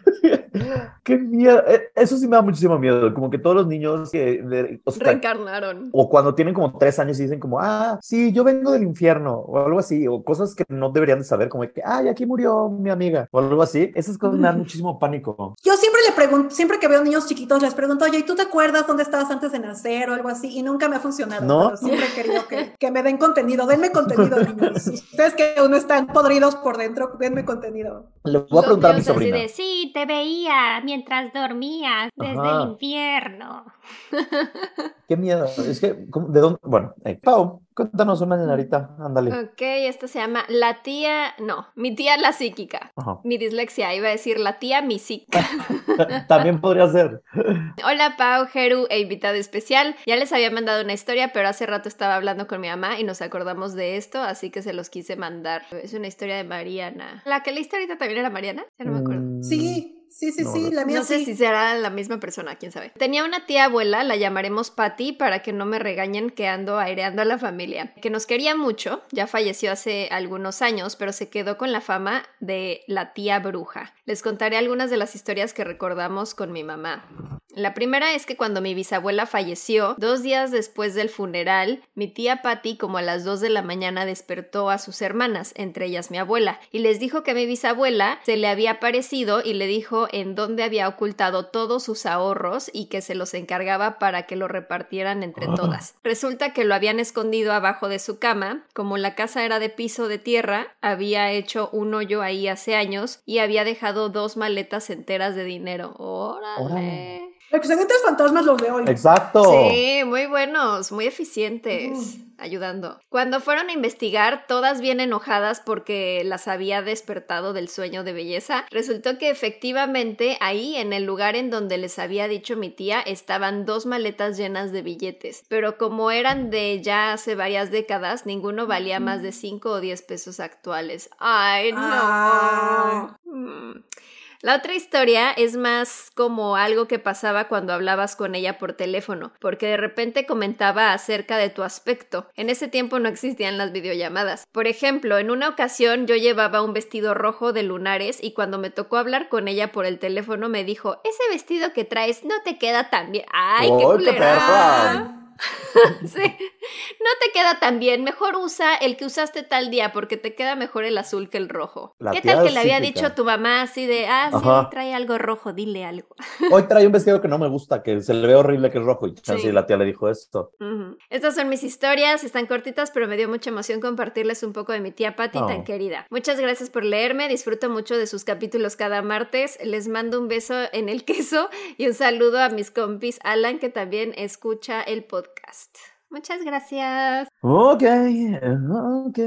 qué miedo. Eh, Eso sí me da muchísimo miedo. Como que todos los niños que, de- o, sea, reencarnaron. o cuando tienen como tres años y dicen como, ah, sí, yo vengo del infierno o algo así, o cosas que no deberían de saber, como que, ay, aquí murió mi amiga o algo así. Esas cosas me dan muchísimo pánico. Yo siempre le pregunto, siempre que veo niños chiquitos, les pregunto, oye, ¿y tú te acuerdas dónde estabas antes de nacer o algo así? Y nunca me ha funcionado. ¿No? pero siempre he querido que, que me den contenido. Denme contenido, niños. Ustedes que aún están podridos por dentro, denme contenido. Le voy a Los preguntar a mi así sobrina. de, sí, te veía mientras dormías desde Ajá. el infierno. Qué miedo. Es que, ¿cómo- ¿de dónde? Bueno, eh, Pau, cuéntanos una ñanarita, ándale. Ok, esta se llama La tía, no, mi tía la psíquica. Ajá. Mi dislexia, iba a decir la tía mi psíquica. También podría ser. Hola Pau, Jeru e invitado especial. Ya les había mandado una historia, pero hace rato estaba hablando con mi mamá y nos acordamos de esto, así que se los quise mandar. Es una historia de Mariana. ¿La que leíste ahorita también era Mariana? Ya no me acuerdo. Mm, Sí, sí, sí, No, sí, la mía No sé si será la misma persona, quién sabe. Tenía una tía abuela, la llamaremos Patty para que no me regañen que ando aireando a la familia, que nos quería mucho, ya falleció hace algunos años, pero se quedó con la fama de la tía bruja. Les contaré algunas de las historias que recordamos con mi mamá. La primera es que cuando mi bisabuela falleció, dos días después del funeral, mi tía Patty como a las 2 de la mañana despertó a sus hermanas, entre ellas mi abuela, y les dijo que mi bisabuela se le había aparecido y le dijo en dónde había ocultado todos sus ahorros y que se los encargaba para que lo repartieran entre Ah. todas. Resulta que lo habían escondido abajo de su cama, como la casa era de piso de tierra, había hecho un hoyo ahí hace años y había dejado dos maletas enteras de dinero. ¡Órale! Órale. Excelentes fantasmas los de hoy. Exacto. Sí, muy buenos, muy eficientes, ayudando. Cuando fueron a investigar, todas bien enojadas porque las había despertado del sueño de belleza, resultó que efectivamente ahí, en el lugar en donde les había dicho mi tía, estaban dos maletas llenas de billetes, pero como eran de ya hace varias décadas, ninguno valía más de 5 o 10 pesos actuales. ¡Ay, no! Ah. Mm. La otra historia es más como algo que pasaba cuando hablabas con ella por teléfono, porque de repente comentaba acerca de tu aspecto. En ese tiempo no existían las videollamadas. Por ejemplo, en una ocasión yo llevaba un vestido rojo de lunares y cuando me tocó hablar con ella por el teléfono me dijo, ese vestido que traes no te queda tan bien. ¡Ay, qué ¡Ay, qué culera! Sí. No te queda tan bien, mejor usa el que usaste tal día porque te queda mejor el azul que el rojo. La ¿Qué tal que le había dicho a tu mamá así de, ah, sí, Ajá. trae algo rojo, dile algo? Hoy trae un vestido que no me gusta, que se le ve horrible que es rojo. Y Sí. la tía le dijo esto. Estas son mis historias, están cortitas, pero me dio mucha emoción compartirles un poco de mi tía Patti tan Oh. querida. Muchas gracias por leerme, disfruto mucho de sus capítulos cada martes. Les mando un beso en el queso y un saludo a mis compis Alan, que también escucha el podcast. Muchas gracias. Ok, ok.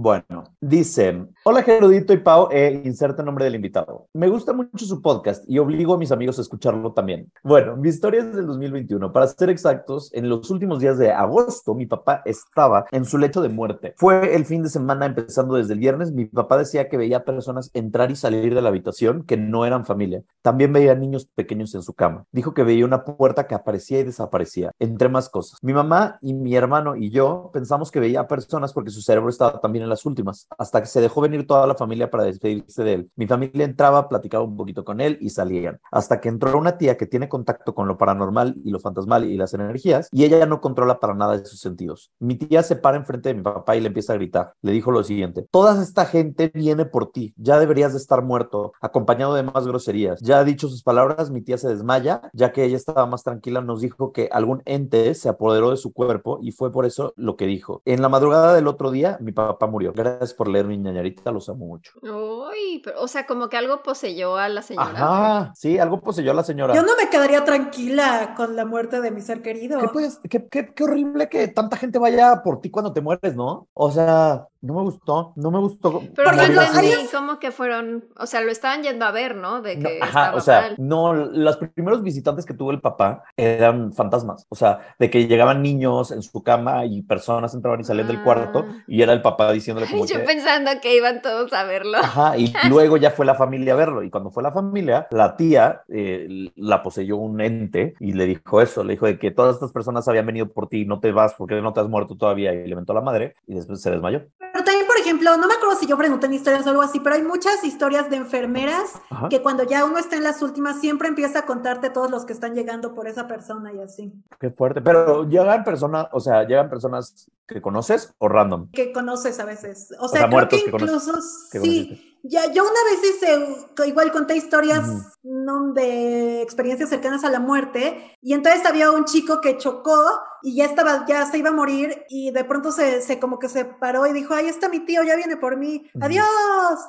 Bueno, dice, hola Gerudito y Pau, e inserta el nombre del invitado. Me gusta mucho su podcast y obligo a mis amigos a escucharlo también. Bueno, mi historia es del 2021. Para ser exactos, en los últimos días de agosto, mi papá estaba en su lecho de muerte. Fue el fin de semana, empezando desde el viernes. Mi papá decía que veía personas entrar y salir de la habitación que no eran familia. También veía niños pequeños en su cama. Dijo que veía una puerta que aparecía y desaparecía, entre más cosas. Mi mamá y mi hermano y yo pensamos que veía personas porque su cerebro estaba también en las últimas, hasta que se dejó venir toda la familia para despedirse de él. Mi familia entraba, platicaba un poquito con él y salían, hasta que entró una tía que tiene contacto con lo paranormal y lo fantasmal y las energías, y ella no controla para nada sus sentidos. Mi tía se para enfrente de mi papá y le empieza a gritar. Le dijo lo siguiente, toda esta gente viene por ti, ya deberías de estar muerto, acompañado de más groserías. Ya ha dicho sus palabras, mi tía se desmaya, ya que ella estaba más tranquila, nos dijo que algún ente se apoderó de su cuerpo y fue por eso lo que dijo. En la madrugada del otro día, mi papá murió. Gracias por leer mi ñañarita, los amo mucho. Uy, pero, o sea, como que algo poseyó a la señora. Ajá, sí, algo poseyó a la señora. Yo no me quedaría tranquila con la muerte de mi ser querido. ¿Qué, puedes- qué- qué- qué horrible que tanta gente vaya por ti cuando te mueres, ¿no? O sea, no me gustó, no me gustó. Pero no entendí cómo que fueron, o sea, lo estaban yendo a ver, ¿no? De No, que ajá, estaba o sea, mal. no, los primeros visitantes que tuvo el papá eran fantasmas, o sea, de que llegaban niños en su cama y personas entraban y salían del cuarto Ah. y era el papá diciéndole como Yo que... pensando que iban todos a verlo. Ajá, y luego ya fue la familia a verlo. Y cuando fue la familia, la tía eh, la poseyó un ente y le dijo eso: le dijo de que todas estas personas habían venido por ti, no te vas porque no te has muerto todavía. Y le mentó a la madre y después se desmayó. Pero también, por ejemplo, no me acuerdo si yo pregunté en historias o algo así, pero hay muchas historias de enfermeras Ajá. que cuando ya uno está en las últimas siempre empieza a contarte todos los que están llegando por esa persona y así. Qué fuerte. Pero llegan personas, o sea, llegan personas que conoces o random. Que conoces a veces. O sea, sea, creo que que incluso que sí. Ya, yo una vez hice, igual conté historias. ¿no? de experiencias cercanas a la muerte, y entonces había un chico que chocó y ya estaba, ya se iba a morir, y de pronto se, se como que se paró y dijo, ahí está mi tío, ya viene por mí, adiós,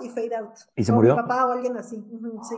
y fade out. ¿Y se O murió? Mi papá o alguien así, sí.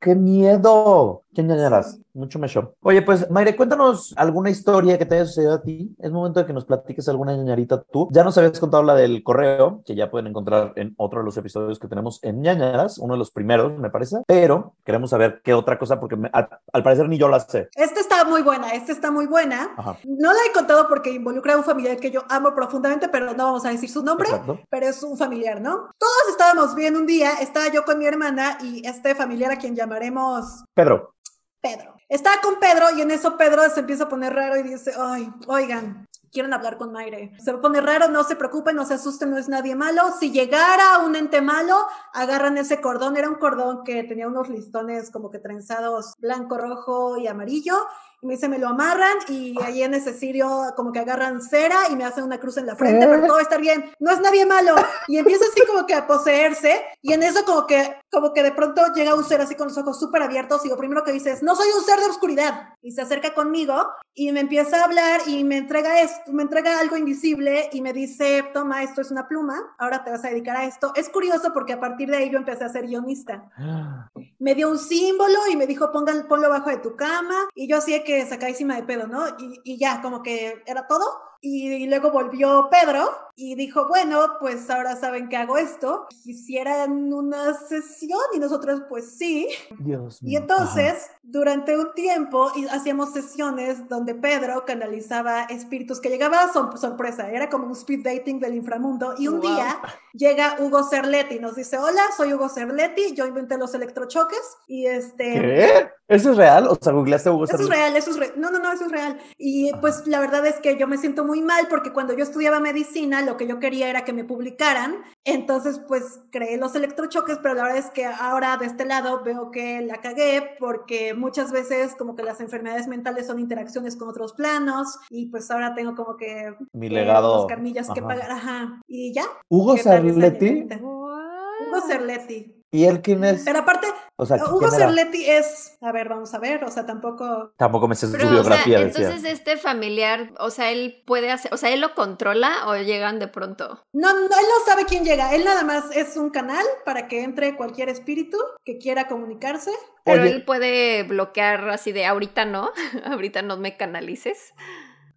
¡Qué miedo! ¿Qué ñañaras? Mucho me show. Oye, pues, Mayre, cuéntanos alguna historia que te haya sucedido a ti. Es momento de que nos platiques alguna ñañarita tú. Ya nos habías contado la del correo, que ya pueden encontrar en otro de los episodios que tenemos en ñañaras, uno de los primeros, me parece. Pero queremos saber qué otra cosa, porque me- al, al parecer ni yo la sé. Esta está muy buena, esta está muy buena. Ajá. No la he contado porque involucra a un familiar que yo amo profundamente, pero no vamos a decir su nombre. Exacto. pero es un familiar, ¿no? Todos estábamos bien un día, estaba yo con mi hermana y este familiar a quien llamaremos Pedro. Pedro. Estaba con Pedro y en eso Pedro se empieza a poner raro y dice, ay, oigan. Quieren hablar con Mayre. Se pone raro, no se preocupen, no se asusten, no es nadie malo. Si llegara un ente malo, agarran ese cordón. Era un cordón que tenía unos listones como que trenzados blanco, rojo y amarillo. Y me dice, me lo amarran y ahí en ese cirio como que agarran cera y me hacen una cruz en la frente, pero todo va a estar bien. No es nadie malo. Y empieza así como que a poseerse y en eso como que, como que de pronto llega un ser así con los ojos súper abiertos y lo primero que dice es, no soy un ser de oscuridad. Y se acerca conmigo y me empieza a hablar y me entrega esto, me entrega algo invisible y me dice, toma, esto es una pluma, ahora te vas a dedicar a esto. Es curioso porque a partir de ahí yo empecé a ser guionista me dio un símbolo y me dijo, Pongan, ponlo abajo de tu cama. Y yo así que sacadísima de pedo, ¿no? Y ya, como que era todo. Y, y luego volvió Pedro y dijo, bueno, pues ahora saben que hago esto. Quisieran una sesión y nosotros, pues sí. Dios mío. Y entonces, durante un tiempo, hacíamos sesiones donde Pedro canalizaba espíritus que llegaba a sor- sorpresa. Era como un speed dating del inframundo. Y un Wow. día llega Hugo Cerletti y nos dice, hola, soy Hugo Cerletti, yo inventé los electrochoques. Y este... ¿Qué? ¿Eso es real? O sea, googleaste a Hugo Eso es Cerletti. real, eso es real. No, no, no, eso es real. Y pues la verdad es que yo me siento muy mal porque cuando yo estudiaba medicina, lo que yo quería era que me publicaran. Entonces, pues creé los electrochoques, pero la verdad es que ahora de este lado veo que la cagué porque muchas veces como que las enfermedades mentales son interacciones con otros planos y pues ahora tengo como que Mi que legado. unos carmillas que Ajá. pagar, ajá. Y ya. Hugo ¿qué tal esa Cerletti. Hugo Cerletti. ¿Y él quién es? Pero aparte, O sea, Hugo. Cerletti es, a ver, vamos a ver, o sea, tampoco Tampoco me sé su Pero, o biografía, sea, decía. entonces este familiar, o sea, él puede hacer, o sea, él lo controla o llegan de pronto. No, no, él no sabe quién llega. Él nada más es un canal para que entre cualquier espíritu que quiera comunicarse. Pero Oye. él puede bloquear así de ahorita no, ahorita no me canalices.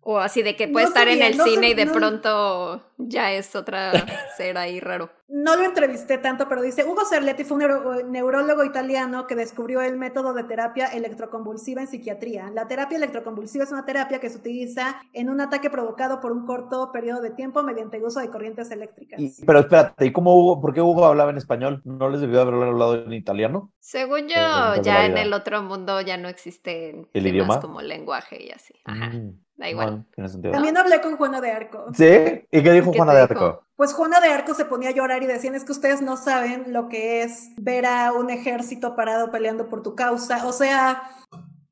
O así de que puede No estar en el no cine y de no. pronto ya es otra ser ahí raro. No lo entrevisté tanto, pero dice, Hugo Cerletti fue un neuro- neurólogo italiano que descubrió el método de terapia electroconvulsiva en psiquiatría. La terapia electroconvulsiva es una terapia que se utiliza en un ataque provocado por un corto periodo de tiempo mediante el uso de corrientes eléctricas. Y- pero espérate, ¿y cómo Hugo? ¿Por qué Hugo hablaba en español? ¿No les debió haber hablado en italiano? Según yo, ya en el otro mundo ya no existen ¿El temas idioma? como lenguaje y así. Ajá, Mm, da igual. bueno, tiene sentido. También hablé con Juana de Arco. ¿Sí? ¿Y qué dijo ¿Qué Juana de dijo? Arco? Pues Juana de Arco se ponía a llorar y decían, es que ustedes no saben lo que es ver a un ejército parado peleando por tu causa. O sea,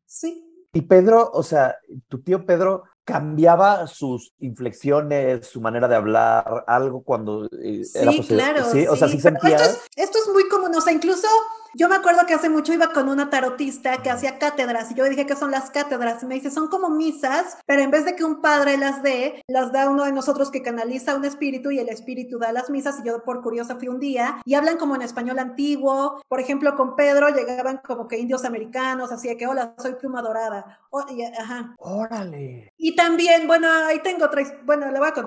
sí. Y Pedro, o sea, tu tío Pedro cambiaba sus inflexiones, su manera de hablar, algo cuando eh, Sí, era posible. claro. Sí, o sea, sí Pero sentías. Esto es, esto es muy común, o sea, incluso yo me acuerdo que hace mucho iba con una tarotista que hacía cátedras y yo le dije que son las cátedras y me dice, son como misas, pero en vez de que un padre las dé, las da uno de nosotros que canaliza un espíritu y el espíritu da las misas y yo por curiosa fui un día y hablan como en español antiguo, por ejemplo, con Pedro llegaban como que indios americanos, así de que, hola, soy pluma dorada. Y- ajá. Órale. Y también, bueno, ahí tengo otra, his- bueno, le voy a contar.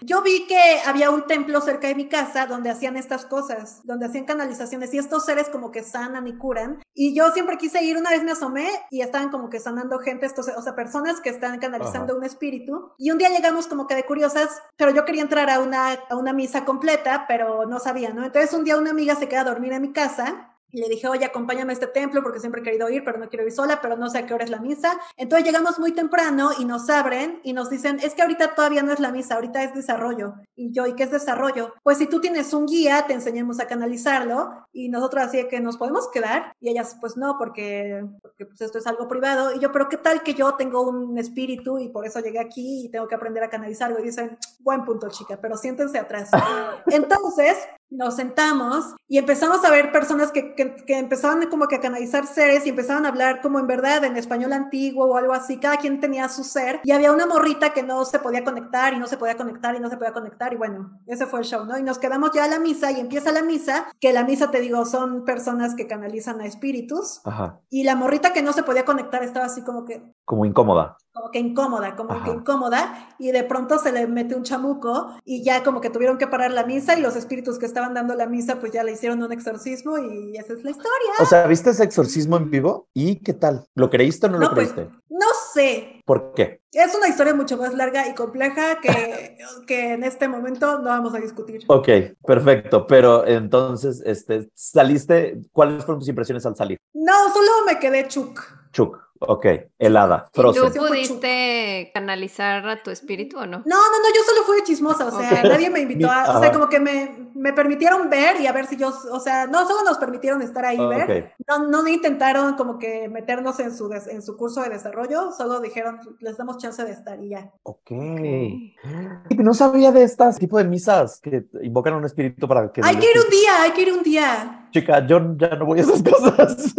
Yo vi que había un templo cerca de mi casa donde hacían estas cosas, donde hacían canalizaciones y estos seres como que sanan y curan. Y yo siempre quise ir, una vez me asomé y estaban como que sanando gente, estos, o sea, personas que están canalizando Ajá. un espíritu. Y un día llegamos como que de curiosas, pero yo quería entrar a una, a una misa completa, pero no sabía, ¿no? Entonces un día una amiga se queda a dormir en mi casa y le dije, oye, acompáñame a este templo porque siempre he querido ir, pero no quiero ir sola, pero no sé a qué hora es la misa. Entonces llegamos muy temprano y nos abren y nos dicen, es que ahorita todavía no es la misa, ahorita es desarrollo. Y yo, ¿y qué es desarrollo? Pues si tú tienes un guía, te enseñamos a canalizarlo y nosotros así que nos podemos quedar. Y ellas, pues no, porque, porque pues esto es algo privado. Y yo, pero ¿qué tal que yo tengo un espíritu y por eso llegué aquí y tengo que aprender a canalizarlo? Y dicen, buen punto, chica, pero siéntense atrás. Entonces, nos sentamos y empezamos a ver personas que, que, que empezaban como que a canalizar seres y empezaban a hablar como en verdad en español antiguo o algo así, cada quien tenía su ser y había una morrita que no se podía conectar y no se podía conectar y no se podía conectar y bueno, ese fue el show, ¿no? Y nos quedamos ya a la misa y empieza la misa, que la misa te digo son personas que canalizan a espíritus Ajá. y la morrita que no se podía conectar estaba así como que Como incómoda. Como que incómoda, como Ajá. que incómoda, y de pronto se le mete un chamuco y ya como que tuvieron que parar la misa y los espíritus que estaban dando la misa pues ya le hicieron un exorcismo y esa es la historia. O sea, ¿viste ese exorcismo en vivo? ¿Y qué tal? ¿Lo creíste o no, lo pues, creíste? no sé, ¿Por qué? es una historia mucho más larga y compleja que, que en este momento no vamos a discutir. Ok, perfecto. Pero entonces, este, saliste, ¿cuáles fueron tus impresiones al salir? No, solo me quedé chuc. Chuk, ok, helada, ¿Y tú frozen. Frozen. pudiste canalizar a tu espíritu o no? No, no, no, yo solo fui de chismosa, o sea, nadie me invitó a, o sea, como que me, me permitieron ver y a ver si yo, o sea, no, solo nos permitieron estar ahí y ver. No, no intentaron como que meternos en su, en su curso de desarrollo, solo dijeron, les damos chance de estar y ya. Ok. Y No sabía de estas tipo de misas que invocan a un espíritu para que... Hay que ir un día, hay que ir un día. Chica, yo ya no voy a esas cosas.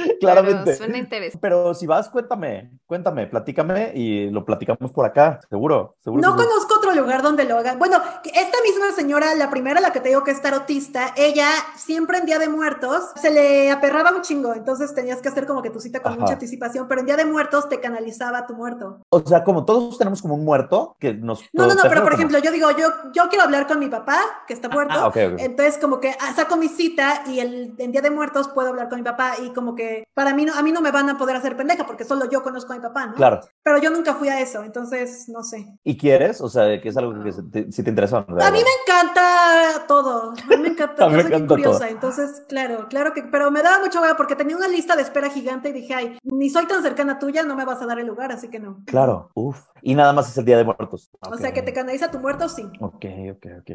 Claramente. Pero suena interesante. Pero si vas, cuéntame, cuéntame, platícame y lo platicamos por acá, seguro, seguro. No conozco otro lugar donde lo hagan. Bueno, que esta misma señora, la primera, la que te digo que es tarotista, ella siempre en Día de Muertos se le aperraba un chingo, entonces tenías que hacer como que tu cita con Ajá. mucha anticipación, pero en Día de Muertos te canalizaba tu muerto. O sea, como todos tenemos como un muerto que nos... No, no, no, pero ¿o por ejemplo, yo digo, yo, yo quiero hablar con mi papá, que está muerto. Ah, ok, ok. Entonces, como que ah, saco mi cita y el, en Día de Muertos puedo hablar con mi papá y como que para mí no, a mí no me van a poder hacer pendeja porque solo yo conozco a mi papá, ¿no? Claro. Pero yo nunca fui a eso, entonces no sé. ¿Y quieres? O sea, que es algo que se te- interesa. A mí me encanta todo. A mí me encanta. A mí me encanta curiosa, todo. entonces, claro, claro que. Pero me daba mucho hueva porque tenía una lista de espera gigante y dije, ay, ni soy tan cercana tuya, no me vas a dar el lugar, así que no. Claro, uf. Y nada más es el Día de Muertos. O sea, que te canaliza tu muerto, sí. Ok, ok, ok.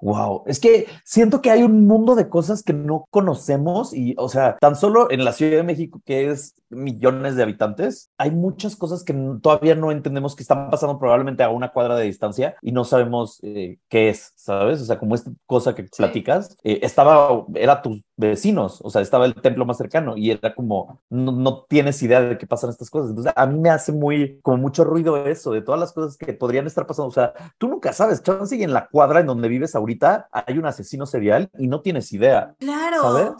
Wow. Es que siento que hay un mundo de cosas que no conocemos y, o sea, tan solo en la Ciudad de México, que es millones de habitantes, hay muchas cosas que todavía no entendemos que están pasando probablemente a una cuadra de distancia y no sabemos eh, qué es, ¿sabes? O sea, como esta cosa que Sí. platicas, eh, estaba, era tus vecinos, o sea, estaba el templo más cercano y era como, no, no tienes idea de qué pasan estas cosas. Entonces, a mí me hace muy, como mucho ruido eso, de todas las cosas que podrían estar pasando. O sea, tú nunca sabes, chance y en la cuadra en donde vives ahorita hay un asesino serial y no tienes idea, Claro. ¿sabes?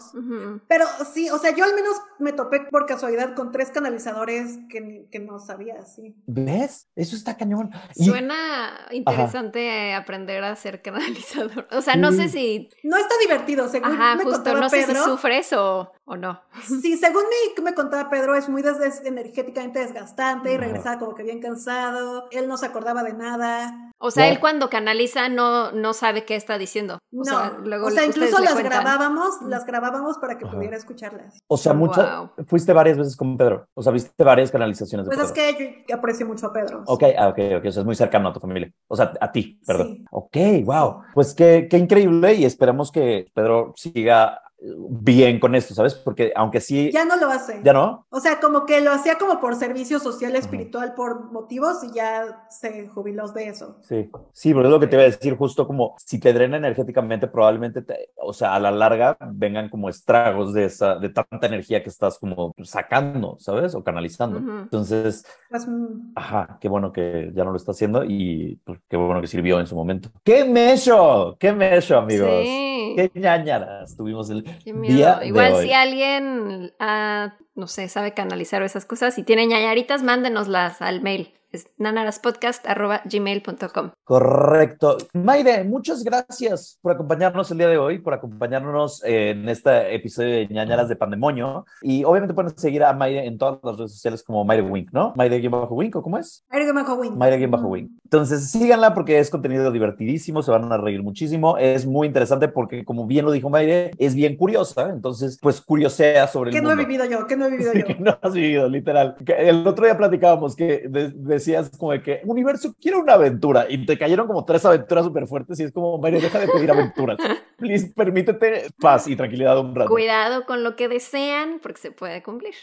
Pero sí, o sea, yo al menos me topé por casualidad con tres canalizadores que, ni- que no sabía, sí. ¿Ves? Eso está cañón. Y- Suena interesante aprender a ser canalizador. O sea, no sé si, No está divertido, según ajá, me justo, contaba no sé si Pedro. sufres o, o no. Sí, según me, me contaba Pedro, es muy des- energéticamente desgastante y regresaba como que bien cansado. Él no se acordaba de nada. O sea, No. él cuando canaliza no, no sabe qué está diciendo. O No, sea, luego o sea, incluso las grabábamos, las grabábamos para que Ajá. pudiera escucharlas. O sea, muchas, Wow. fuiste varias veces con Pedro, o sea, viste varias canalizaciones de Pues Pedro. es que yo aprecio mucho a Pedro. Ok, ah, ok, ok, o sea, es muy cercano a tu familia, o sea, a ti, perdón. Sí. Ok, wow, pues qué, qué increíble y esperamos que Pedro siga bien con esto, ¿sabes? Porque aunque sí, Ya no lo hace. ¿ya no? O sea, como que lo hacía como por servicio social, espiritual, por motivos y ya se jubiló de eso. Sí, sí, pero es lo que te iba a decir, justo como si te drena energéticamente, probablemente, te- o sea, a la larga vengan como estragos de esa, de tanta energía que estás como sacando, ¿sabes? O canalizando. Entonces, Pues, mm, ajá, qué bueno que ya no lo está haciendo y pues, qué bueno que sirvió en su momento. ¡Qué mecho! ¡Qué mecho, amigos! Sí. ¡Qué ñañaras tuvimos el Qué día miedo. de Igual hoy! si alguien, ah, no sé, sabe canalizar esas cosas, si tiene ñañaritas, mándenoslas al mail. Es nanaraspodcast.gmail.com. Correcto. Mayre, muchas gracias por acompañarnos el día de hoy, por acompañarnos eh, en este episodio de ñañaras de Pandemonio. Y obviamente pueden seguir a Mayre en todas las redes sociales como Mayre Wink, ¿no? Mayre-Wink, ¿o cómo es? Eric McCowin. Mayre-Wink. Entonces síganla porque es contenido divertidísimo, se van a reír muchísimo. Es muy interesante porque, como bien lo dijo Mayre, es bien curiosa. Entonces, pues curiosea sobre el ¿Qué no he mundo. vivido yo? ¿Qué no he vivido Sí, yo? que no has vivido, literal. El otro día platicábamos que de- decías como de que universo quiero una aventura y te cayeron como tres aventuras súper fuertes y es como, Mario, deja de pedir aventuras. Please, permítete paz y tranquilidad un rato. Cuidado con lo que desean porque se puede cumplir.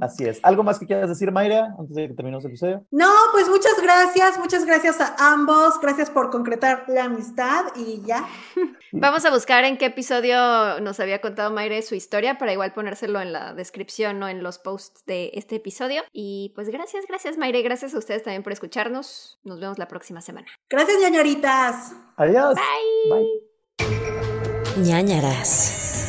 Así es. ¿Algo más que quieras decir, Mayra, antes de que terminemos el episodio? No, pues muchas gracias, muchas gracias a ambos, gracias por concretar la amistad y ya. Vamos a buscar en qué episodio nos había contado Mayre su historia para igual ponérselo en la descripción o en los posts de este episodio. Y pues gracias, gracias Mayre, gracias a ustedes también por escucharnos. Nos vemos la próxima semana. Gracias, ñañaritas. Adiós. Bye. Bye. ñañaras.